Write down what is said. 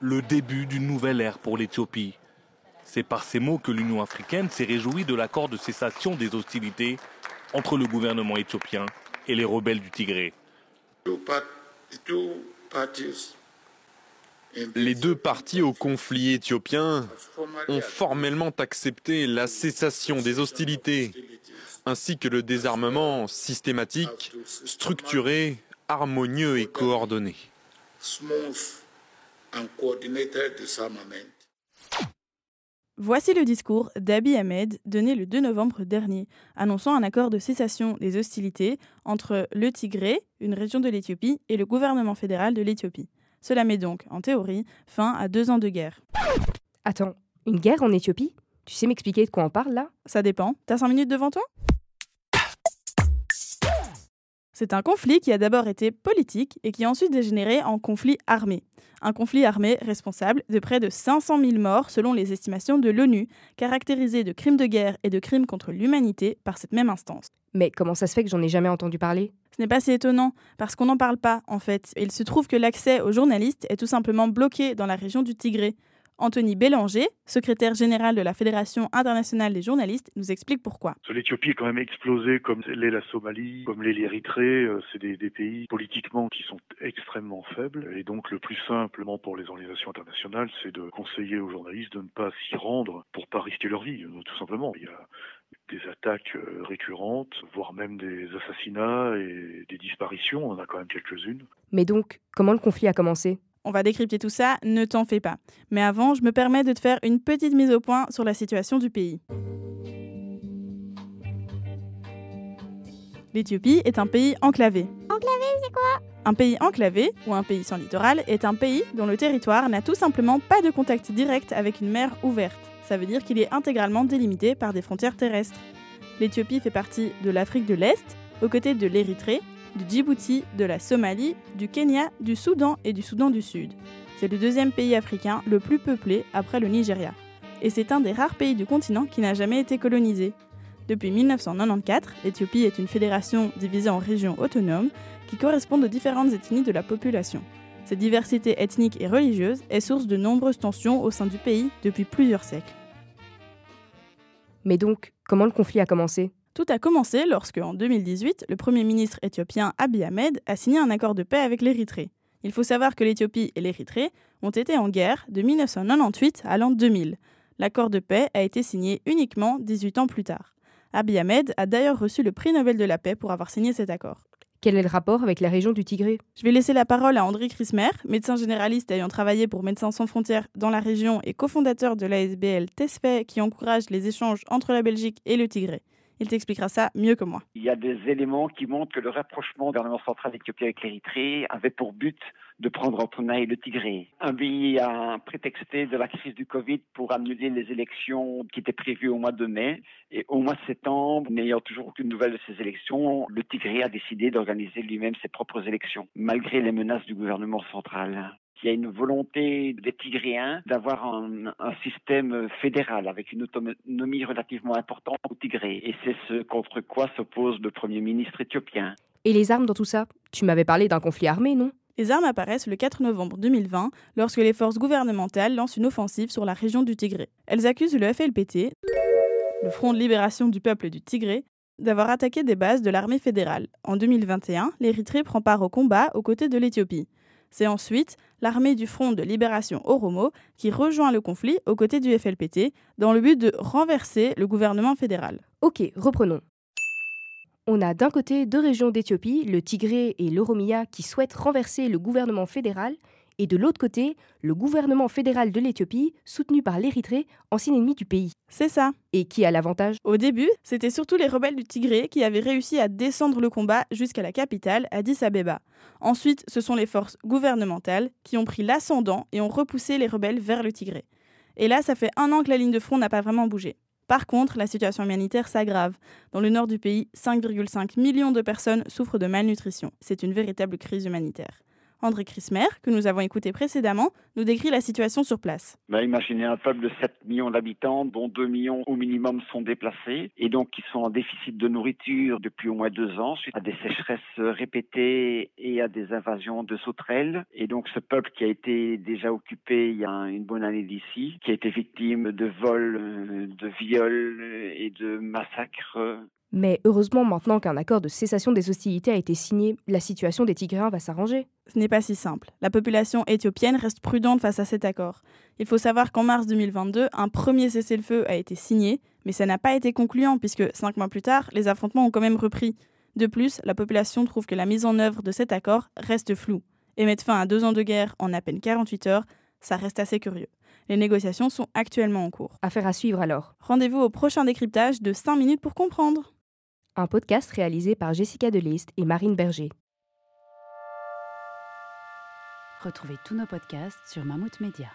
Le début d'une nouvelle ère pour l'Éthiopie. C'est par ces mots que l'Union africaine s'est réjouie de l'accord de cessation des hostilités entre le gouvernement éthiopien et les rebelles du Tigré. Les deux parties au conflit éthiopien ont formellement accepté la cessation des hostilités, ainsi que le désarmement systématique, structuré, harmonieux et coordonné. Voici le discours d'Abiy Ahmed donné le 2 novembre dernier, annonçant un accord de cessation des hostilités entre le Tigré, une région de l'Éthiopie, et le gouvernement fédéral de l'Éthiopie. Cela met donc, en théorie, fin à deux ans de guerre. Attends, une guerre en Éthiopie? Tu sais m'expliquer de quoi on parle là? Ça dépend. T'as cinq minutes devant toi? C'est un conflit qui a d'abord été politique et qui a ensuite dégénéré en conflit armé. Un conflit armé responsable de près de 500 000 morts selon les estimations de l'ONU, caractérisé de crimes de guerre et de crimes contre l'humanité par cette même instance. Mais comment ça se fait que j'en ai jamais entendu parler? Ce n'est pas si étonnant, parce qu'on n'en parle pas en fait. il se trouve que l'accès aux journalistes est tout simplement bloqué dans la région du Tigré. Anthony Bélanger, secrétaire général de la Fédération internationale des journalistes, nous explique pourquoi. L'Éthiopie est quand même explosée comme l'est la Somalie, comme l'est l'Érythrée. Euh, c'est des, pays politiquement qui sont extrêmement faibles. Et donc le plus simplement pour les organisations internationales, c'est de conseiller aux journalistes de ne pas s'y rendre pour pas risquer leur vie, euh, tout simplement. Il y a des attaques euh, récurrentes, voire même des assassinats et des disparitions. On en a quand même quelques-unes. Mais donc, comment le conflit a commencé? On va décrypter tout ça, ne t'en fais pas. Mais avant, je me permets de te faire une petite mise au point sur la situation du pays. L'Éthiopie est un pays enclavé. Enclavé, c'est quoi? Un pays enclavé, ou un pays sans littoral, est un pays dont le territoire n'a tout simplement pas de contact direct avec une mer ouverte. Ça veut dire qu'il est intégralement délimité par des frontières terrestres. L'Éthiopie fait partie de l'Afrique de l'Est, aux côtés de l'Érythrée, du Djibouti, de la Somalie, du Kenya, du Soudan et du Soudan du Sud. C'est le deuxième pays africain le plus peuplé après le Nigeria. Et c'est un des rares pays du continent qui n'a jamais été colonisé. Depuis 1994, l'Éthiopie est une fédération divisée en régions autonomes qui correspondent aux différentes ethnies de la population. Cette diversité ethnique et religieuse est source de nombreuses tensions au sein du pays depuis plusieurs siècles. Mais donc, comment le conflit a commencé? Tout a commencé lorsque, en 2018, le Premier ministre éthiopien Abiy Ahmed a signé un accord de paix avec l'Érythrée. Il faut savoir que l'Éthiopie et l'Érythrée ont été en guerre de 1998 à l'an 2000. L'accord de paix a été signé uniquement 18 ans plus tard. Abiy Ahmed a d'ailleurs reçu le prix Nobel de la paix pour avoir signé cet accord. Quel est le rapport avec la région du Tigré? Je vais laisser la parole à André Crismer, médecin généraliste ayant travaillé pour Médecins sans frontières dans la région et cofondateur de l'ASBL TESFE qui encourage les échanges entre la Belgique et le Tigré. Il t'expliquera ça mieux que moi. Il y a des éléments qui montrent que le rapprochement du gouvernement central éthiopien avec l'Érythrée avait pour but de prendre en tenaille le Tigré. Un pays a prétexté de la crise du Covid pour annuler les élections qui étaient prévues au mois de mai. Et au mois de septembre, n'ayant toujours aucune nouvelle de ces élections, le Tigré a décidé d'organiser lui-même ses propres élections, malgré les menaces du gouvernement central il y a une volonté des Tigréens d'avoir un, système fédéral avec une autonomie relativement importante au Tigré. Et c'est ce contre quoi s'oppose le Premier ministre éthiopien. Et les armes dans tout ça? Tu m'avais parlé d'un conflit armé, non? Les armes apparaissent le 4 novembre 2020 lorsque les forces gouvernementales lancent une offensive sur la région du Tigré. Elles accusent le FLPT, le Front de libération du peuple du Tigré, d'avoir attaqué des bases de l'armée fédérale. En 2021, l'Érythrée prend part au combat aux côtés de l'Éthiopie. C'est ensuite l'armée du Front de libération Oromo qui rejoint le conflit aux côtés du FLPT dans le but de renverser le gouvernement fédéral. Ok, reprenons. On a d'un côté deux régions d'Éthiopie, le Tigré et l'Oromia, qui souhaitent renverser le gouvernement fédéral, et de l'autre côté, le gouvernement fédéral de l'Éthiopie, soutenu par l'Érythrée, ancien ennemi du pays. C'est ça. Et qui a l'avantage? Au début, c'était surtout les rebelles du Tigré qui avaient réussi à descendre le combat jusqu'à la capitale, Addis Abeba. Ensuite, ce sont les forces gouvernementales qui ont pris l'ascendant et ont repoussé les rebelles vers le Tigré. Et là, ça fait un an que la ligne de front n'a pas vraiment bougé. Par contre, la situation humanitaire s'aggrave. Dans le nord du pays, 5,5 millions de personnes souffrent de malnutrition. C'est une véritable crise humanitaire. André Crismer, que nous avons écouté précédemment, nous décrit la situation sur place. Bah, imaginez un peuple de 7 millions d'habitants, dont 2 millions au minimum sont déplacés, et donc qui sont en déficit de nourriture depuis au moins deux ans, suite à des sécheresses répétées et à des invasions de sauterelles. Et donc ce peuple qui a été déjà occupé il y a une bonne année d'ici, qui a été victime de vols, de viols et de massacres mais heureusement, maintenant qu'un accord de cessation des hostilités a été signé, la situation des Tigréens va s'arranger. Ce n'est pas si simple. La population éthiopienne reste prudente face à cet accord. Il faut savoir qu'en mars 2022, un premier cessez-le-feu a été signé, mais ça n'a pas été concluant puisque cinq mois plus tard, les affrontements ont quand même repris. De plus, la population trouve que la mise en œuvre de cet accord reste floue. Et mettre fin à deux ans de guerre en à peine 48 heures, ça reste assez curieux. Les négociations sont actuellement en cours. Affaire à suivre alors. Rendez-vous au prochain décryptage de 5 minutes pour comprendre un podcast réalisé par Jessica Delist et Marine Berger. Retrouvez tous nos podcasts sur Mammouth Media.